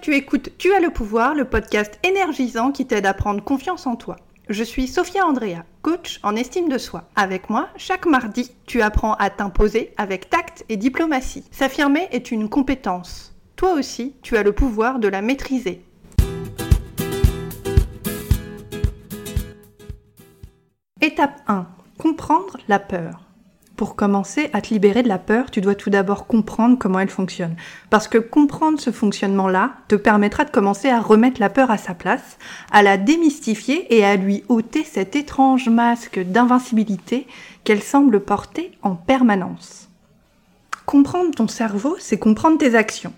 tu écoutes Tu as le pouvoir, le podcast énergisant qui t'aide à prendre confiance en toi. Je suis Sophia Andrea, coach en estime de soi. Avec moi, chaque mardi, tu apprends à t'imposer avec tact et diplomatie. S'affirmer est une compétence. Toi aussi, tu as le pouvoir de la maîtriser. Étape 1. Comprendre la peur. Pour commencer à te libérer de la peur, tu dois tout d'abord comprendre comment elle fonctionne. Parce que comprendre ce fonctionnement-là te permettra de commencer à remettre la peur à sa place, à la démystifier et à lui ôter cet étrange masque d'invincibilité qu'elle semble porter en permanence. Comprendre ton cerveau, c'est comprendre tes actions.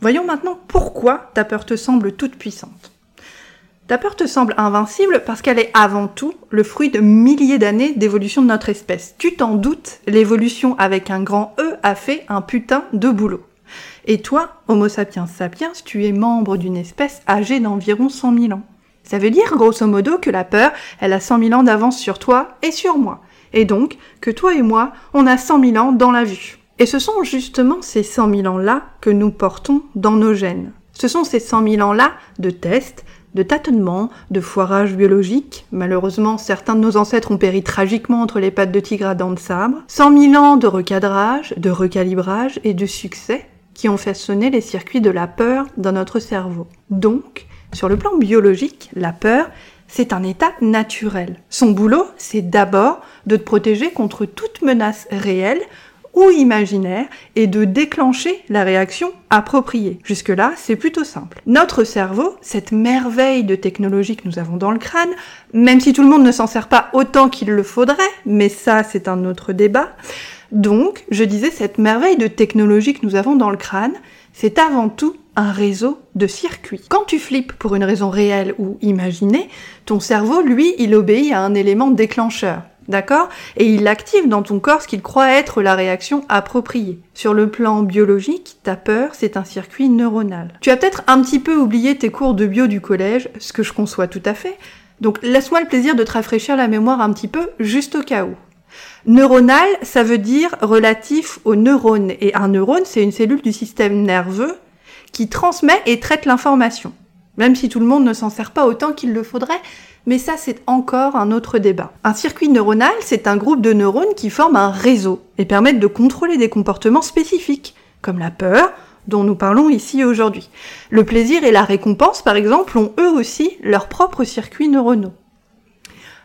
Voyons maintenant pourquoi ta peur te semble toute puissante. Ta peur te semble invincible parce qu'elle est avant tout le fruit de milliers d'années d'évolution de notre espèce. Tu t'en doutes, l'évolution avec un grand E a fait un putain de boulot. Et toi, Homo sapiens sapiens, tu es membre d'une espèce âgée d'environ 100 000 ans. Ça veut dire, grosso modo, que la peur, elle a 100 000 ans d'avance sur toi et sur moi. Et donc, que toi et moi, on a 100 000 ans dans la vue. Et ce sont justement ces 100 000 ans-là que nous portons dans nos gènes. Ce sont ces 100 000 ans-là de tests, de tâtonnements, de foirage biologique. Malheureusement, certains de nos ancêtres ont péri tragiquement entre les pattes de tigre à dents de sabre. 100 000 ans de recadrage, de recalibrage et de succès qui ont fait sonner les circuits de la peur dans notre cerveau. Donc, sur le plan biologique, la peur, c'est un état naturel. Son boulot, c'est d'abord de te protéger contre toute menace réelle ou imaginaire et de déclencher la réaction appropriée. Jusque-là, c'est plutôt simple. Notre cerveau, cette merveille de technologie que nous avons dans le crâne, même si tout le monde ne s'en sert pas autant qu'il le faudrait, mais ça c'est un autre débat, donc je disais cette merveille de technologie que nous avons dans le crâne, c'est avant tout un réseau de circuits. Quand tu flippes pour une raison réelle ou imaginée, ton cerveau, lui, il obéit à un élément déclencheur. D'accord? Et il active dans ton corps ce qu'il croit être la réaction appropriée. Sur le plan biologique, ta peur, c'est un circuit neuronal. Tu as peut-être un petit peu oublié tes cours de bio du collège, ce que je conçois tout à fait. Donc laisse-moi le plaisir de te rafraîchir la mémoire un petit peu, juste au cas où. Neuronal, ça veut dire relatif aux neurones. Et un neurone, c'est une cellule du système nerveux qui transmet et traite l'information. Même si tout le monde ne s'en sert pas autant qu'il le faudrait, mais ça c'est encore un autre débat. Un circuit neuronal, c'est un groupe de neurones qui forment un réseau et permettent de contrôler des comportements spécifiques, comme la peur, dont nous parlons ici aujourd'hui. Le plaisir et la récompense, par exemple, ont eux aussi leurs propres circuits neuronaux.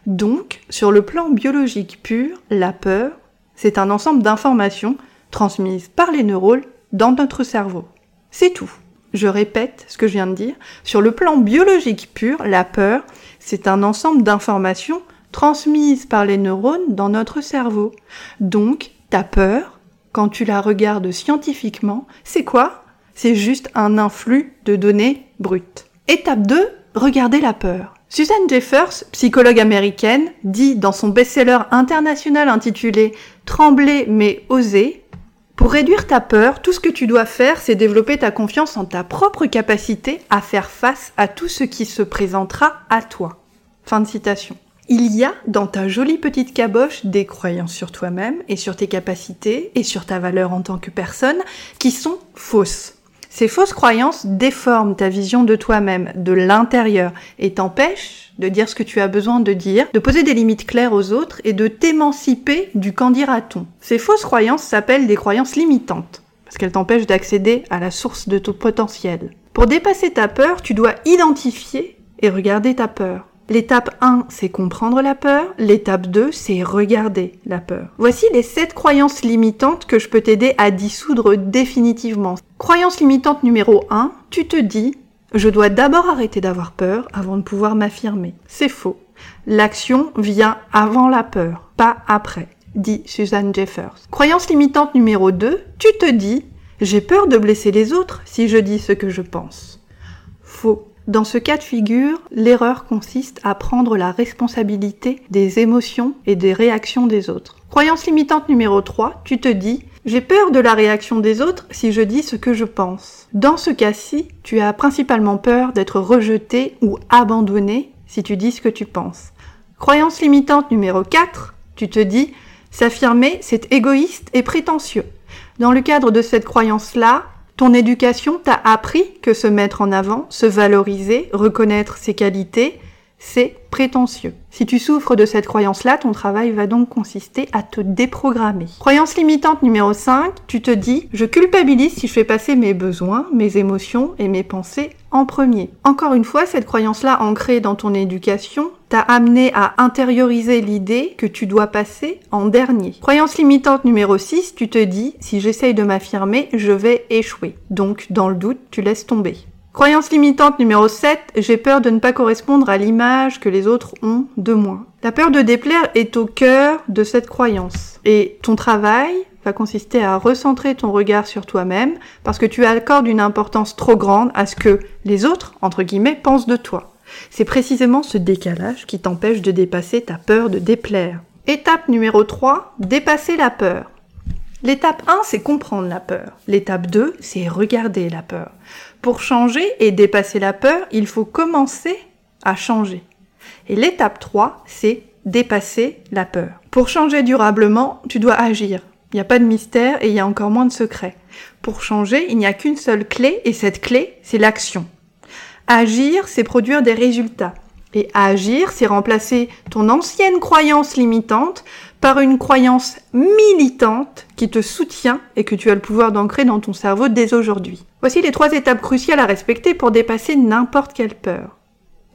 Donc, sur le plan biologique pur, la peur, c'est un ensemble d'informations transmises par les neurones dans notre cerveau. C'est tout. Je répète ce que je viens de dire. Sur le plan biologique pur, la peur, c'est un ensemble d'informations transmises par les neurones dans notre cerveau. Donc, ta peur, quand tu la regardes scientifiquement, c'est quoi? C'est juste un influx de données brutes. Étape 2, regardez la peur. Susan Jeffers, psychologue américaine, dit dans son best-seller international intitulé Trembler mais oser, pour réduire ta peur, tout ce que tu dois faire, c'est développer ta confiance en ta propre capacité à faire face à tout ce qui se présentera à toi. Fin de citation. Il y a dans ta jolie petite caboche des croyances sur toi-même et sur tes capacités et sur ta valeur en tant que personne qui sont fausses. Ces fausses croyances déforment ta vision de toi-même, de l'intérieur, et t'empêchent de dire ce que tu as besoin de dire, de poser des limites claires aux autres et de t'émanciper du qu'en dira-t-on. Ces fausses croyances s'appellent des croyances limitantes, parce qu'elles t'empêchent d'accéder à la source de ton potentiel. Pour dépasser ta peur, tu dois identifier et regarder ta peur. L'étape 1, c'est comprendre la peur. L'étape 2, c'est regarder la peur. Voici les 7 croyances limitantes que je peux t'aider à dissoudre définitivement. Croyance limitante numéro 1, tu te dis je dois d'abord arrêter d'avoir peur avant de pouvoir m'affirmer. C'est faux. L'action vient avant la peur, pas après, dit Suzanne Jeffers. Croyance limitante numéro 2, tu te dis j'ai peur de blesser les autres si je dis ce que je pense. Faux. Dans ce cas de figure, l'erreur consiste à prendre la responsabilité des émotions et des réactions des autres. Croyance limitante numéro 3, tu te dis j'ai peur de la réaction des autres si je dis ce que je pense. Dans ce cas-ci, tu as principalement peur d'être rejeté ou abandonné si tu dis ce que tu penses. Croyance limitante numéro 4, tu te dis s'affirmer c'est égoïste et prétentieux. Dans le cadre de cette croyance-là, Ton éducation t'a appris que se mettre en avant, se valoriser, reconnaître ses qualités, c'est prétentieux. Si tu souffres de cette croyance-là, ton travail va donc consister à te déprogrammer. Croyance limitante numéro 5, tu te dis, je culpabilise si je fais passer mes besoins, mes émotions et mes pensées en premier. Encore une fois, cette croyance-là ancrée dans ton éducation t'a amené à intérioriser l'idée que tu dois passer en dernier. Croyance limitante numéro 6, tu te dis, si j'essaye de m'affirmer, je vais échouer. Donc, dans le doute, tu laisses tomber. Croyance limitante numéro 7, j'ai peur de ne pas correspondre à l'image que les autres ont de moi. La peur de déplaire est au cœur de cette croyance. Et ton travail va consister à recentrer ton regard sur toi-même parce que tu accordes une importance trop grande à ce que les autres, entre guillemets, pensent de toi. C'est précisément ce décalage qui t'empêche de dépasser ta peur de déplaire. Étape numéro 3, dépasser la peur. L'étape 1, c'est comprendre la peur. L'étape 2, c'est regarder la peur. Pour changer et dépasser la peur, il faut commencer à changer. Et l'étape 3, c'est dépasser la peur. Pour changer durablement, tu dois agir. Il n'y a pas de mystère et il y a encore moins de secrets. Pour changer, il n'y a qu'une seule clé et cette clé, c'est l'action. Agir, c'est produire des résultats. Et agir, c'est remplacer ton ancienne croyance limitante par une croyance militante qui te soutient et que tu as le pouvoir d'ancrer dans ton cerveau dès aujourd'hui. Voici les trois étapes cruciales à respecter pour dépasser n'importe quelle peur.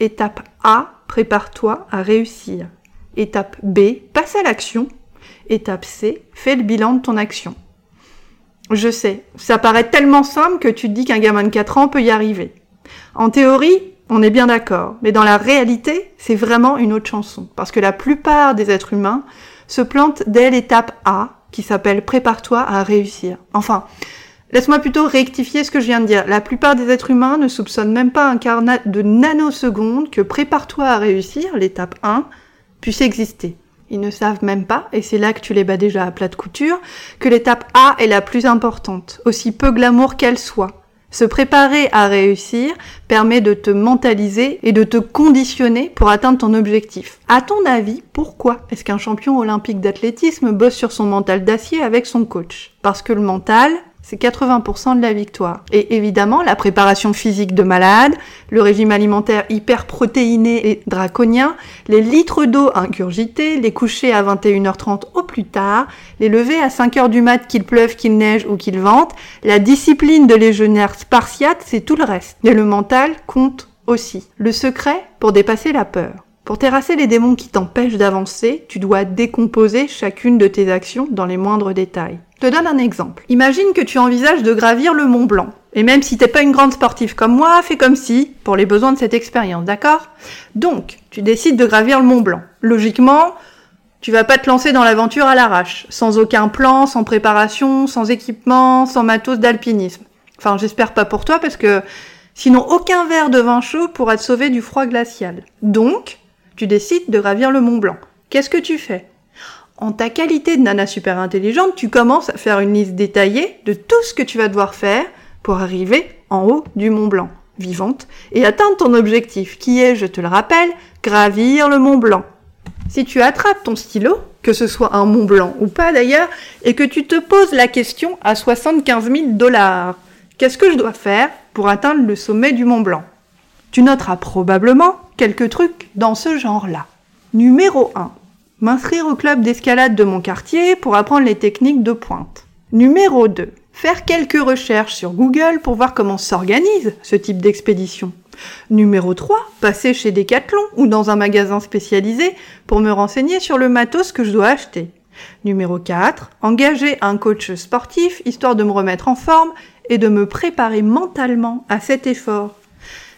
Étape A, prépare-toi à réussir. Étape B, passe à l'action. Étape C, fais le bilan de ton action. Je sais, ça paraît tellement simple que tu te dis qu'un gamin de 4 ans peut y arriver. En théorie, on est bien d'accord, mais dans la réalité, c'est vraiment une autre chanson. Parce que la plupart des êtres humains se plante dès l'étape A, qui s'appelle Prépare-toi à réussir. Enfin, laisse-moi plutôt rectifier ce que je viens de dire. La plupart des êtres humains ne soupçonnent même pas un quart de nanoseconde que Prépare-toi à réussir, l'étape 1, puisse exister. Ils ne savent même pas, et c'est là que tu les bats déjà à plat de couture, que l'étape A est la plus importante, aussi peu glamour qu'elle soit. Se préparer à réussir permet de te mentaliser et de te conditionner pour atteindre ton objectif. À ton avis, pourquoi est-ce qu'un champion olympique d'athlétisme bosse sur son mental d'acier avec son coach? Parce que le mental, c'est 80% de la victoire. Et évidemment, la préparation physique de malade, le régime alimentaire hyper protéiné et draconien, les litres d'eau ingurgités, les couchers à 21h30 au plus tard, les levées à 5h du mat qu'il pleuve, qu'il neige ou qu'il vente, la discipline de légionnaire spartiate, c'est tout le reste. Et le mental compte aussi. Le secret pour dépasser la peur. Pour terrasser les démons qui t'empêchent d'avancer, tu dois décomposer chacune de tes actions dans les moindres détails. Te donne un exemple. Imagine que tu envisages de gravir le Mont Blanc. Et même si t'es pas une grande sportive comme moi, fais comme si, pour les besoins de cette expérience, d'accord? Donc, tu décides de gravir le Mont Blanc. Logiquement, tu vas pas te lancer dans l'aventure à l'arrache, sans aucun plan, sans préparation, sans équipement, sans matos d'alpinisme. Enfin, j'espère pas pour toi parce que sinon aucun verre de vin chaud pourra te sauver du froid glacial. Donc, tu décides de gravir le Mont Blanc. Qu'est-ce que tu fais? En ta qualité de nana super intelligente, tu commences à faire une liste détaillée de tout ce que tu vas devoir faire pour arriver en haut du Mont Blanc, vivante, et atteindre ton objectif, qui est, je te le rappelle, gravir le Mont Blanc. Si tu attrapes ton stylo, que ce soit un Mont Blanc ou pas d'ailleurs, et que tu te poses la question à 75 000 dollars, qu'est-ce que je dois faire pour atteindre le sommet du Mont Blanc? Tu noteras probablement quelques trucs dans ce genre-là. Numéro 1. M'inscrire au club d'escalade de mon quartier pour apprendre les techniques de pointe. Numéro 2. Faire quelques recherches sur Google pour voir comment s'organise ce type d'expédition. Numéro 3. Passer chez Decathlon ou dans un magasin spécialisé pour me renseigner sur le matos que je dois acheter. Numéro 4. Engager un coach sportif histoire de me remettre en forme et de me préparer mentalement à cet effort.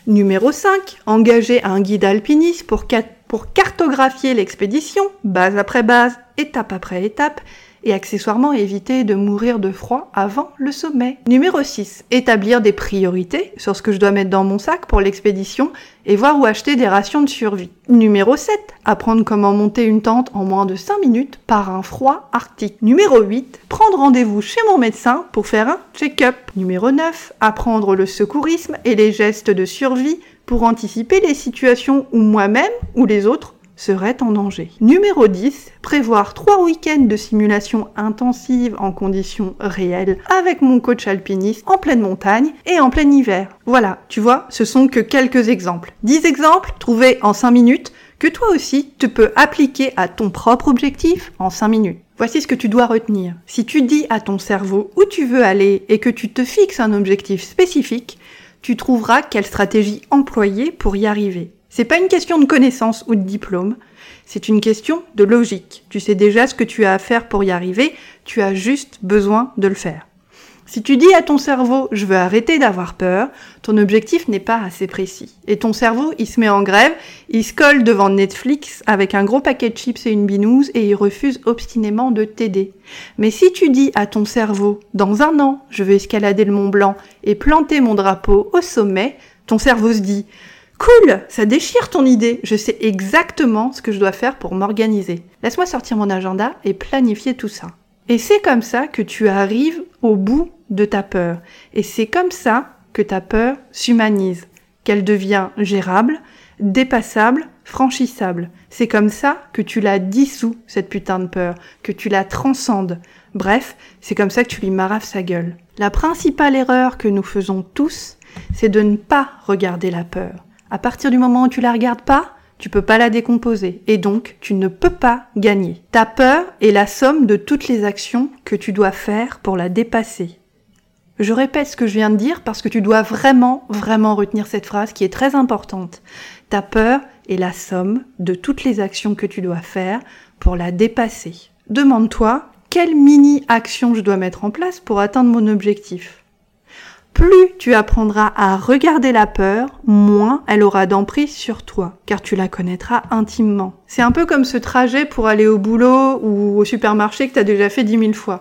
Numéro 5. Engager un guide alpiniste pour, pour cartographier l'expédition, base après base, étape après étape, et accessoirement éviter de mourir de froid avant le sommet. Numéro 6. Établir des priorités sur ce que je dois mettre dans mon sac pour l'expédition et voir où acheter des rations de survie. Numéro 7. Apprendre comment monter une tente en moins de 5 minutes par un froid arctique. Numéro 8. Prendre rendez-vous chez mon médecin pour faire un check-up. Numéro 9. Apprendre le secourisme et les gestes de survie pour anticiper les situations où moi-même ou les autres serait en danger. Numéro 10, prévoir trois week-ends de simulation intensive en conditions réelles avec mon coach alpiniste en pleine montagne et en plein hiver. Voilà, tu vois, ce sont que quelques exemples. 10 exemples trouvés en 5 minutes que toi aussi tu peux appliquer à ton propre objectif en 5 minutes. Voici ce que tu dois retenir. Si tu dis à ton cerveau où tu veux aller et que tu te fixes un objectif spécifique, tu trouveras quelle stratégie employer pour y arriver. C'est pas une question de connaissance ou de diplôme, c'est une question de logique. Tu sais déjà ce que tu as à faire pour y arriver, tu as juste besoin de le faire. Si tu dis à ton cerveau je veux arrêter d'avoir peur, ton objectif n'est pas assez précis. Et ton cerveau, il se met en grève, il se colle devant Netflix avec un gros paquet de chips et une binouse et il refuse obstinément de t'aider. Mais si tu dis à ton cerveau dans un an je veux escalader le Mont Blanc et planter mon drapeau au sommet, ton cerveau se dit Cool, ça déchire ton idée. Je sais exactement ce que je dois faire pour m'organiser. Laisse-moi sortir mon agenda et planifier tout ça. Et c'est comme ça que tu arrives au bout de ta peur. Et c'est comme ça que ta peur s'humanise, qu'elle devient gérable, dépassable, franchissable. C'est comme ça que tu la dissous, cette putain de peur, que tu la transcendes. Bref, c'est comme ça que tu lui marafes sa gueule. La principale erreur que nous faisons tous, c'est de ne pas regarder la peur. À partir du moment où tu la regardes pas, tu peux pas la décomposer et donc tu ne peux pas gagner. Ta peur est la somme de toutes les actions que tu dois faire pour la dépasser. Je répète ce que je viens de dire parce que tu dois vraiment, vraiment retenir cette phrase qui est très importante. Ta peur est la somme de toutes les actions que tu dois faire pour la dépasser. Demande-toi quelle mini-action je dois mettre en place pour atteindre mon objectif plus tu apprendras à regarder la peur, moins elle aura d'emprise sur toi, car tu la connaîtras intimement. C'est un peu comme ce trajet pour aller au boulot ou au supermarché que tu as déjà fait dix mille fois.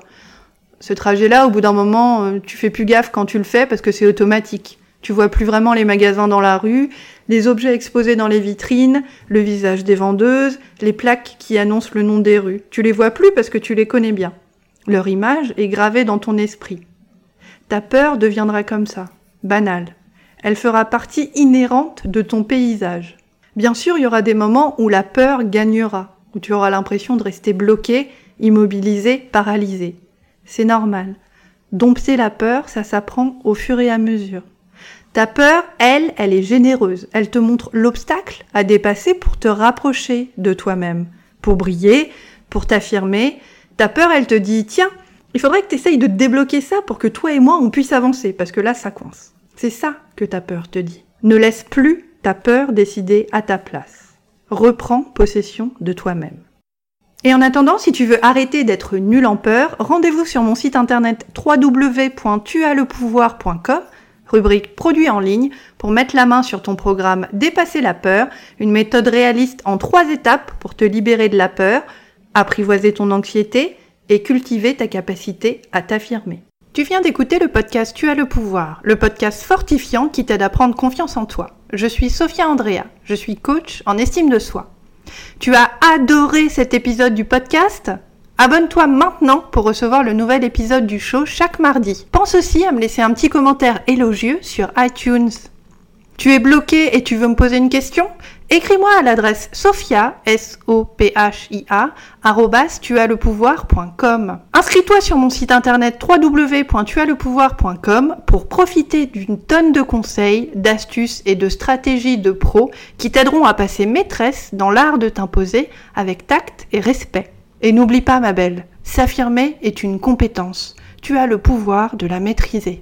Ce trajet-là, au bout d'un moment, euh, tu fais plus gaffe quand tu le fais parce que c'est automatique. Tu vois plus vraiment les magasins dans la rue, les objets exposés dans les vitrines, le visage des vendeuses, les plaques qui annoncent le nom des rues. Tu les vois plus parce que tu les connais bien. Leur image est gravée dans ton esprit. Ta peur deviendra comme ça, banale. Elle fera partie inhérente de ton paysage. Bien sûr, il y aura des moments où la peur gagnera, où tu auras l'impression de rester bloqué, immobilisé, paralysé. C'est normal. Dompter la peur, ça s'apprend au fur et à mesure. Ta peur, elle, elle est généreuse. Elle te montre l'obstacle à dépasser pour te rapprocher de toi-même, pour briller, pour t'affirmer. Ta peur, elle te dit, tiens, il faudrait que tu essayes de débloquer ça pour que toi et moi, on puisse avancer, parce que là, ça coince. C'est ça que ta peur te dit. Ne laisse plus ta peur décider à ta place. Reprends possession de toi-même. Et en attendant, si tu veux arrêter d'être nul en peur, rendez-vous sur mon site internet www.tuaslepouvoir.com, rubrique produits en ligne, pour mettre la main sur ton programme Dépasser la peur, une méthode réaliste en trois étapes pour te libérer de la peur, apprivoiser ton anxiété, et cultiver ta capacité à t'affirmer. Tu viens d'écouter le podcast Tu as le pouvoir, le podcast fortifiant qui t'aide à prendre confiance en toi. Je suis Sophia Andrea, je suis coach en estime de soi. Tu as adoré cet épisode du podcast? Abonne-toi maintenant pour recevoir le nouvel épisode du show chaque mardi. Pense aussi à me laisser un petit commentaire élogieux sur iTunes. Tu es bloqué et tu veux me poser une question? Écris-moi à l'adresse sophia, S-O-P-H-I-A, tuaslepouvoir.com. Inscris-toi sur mon site internet www.tuaslepouvoir.com pour profiter d'une tonne de conseils, d'astuces et de stratégies de pros qui t'aideront à passer maîtresse dans l'art de t'imposer avec tact et respect. Et n'oublie pas, ma belle, s'affirmer est une compétence. Tu as le pouvoir de la maîtriser.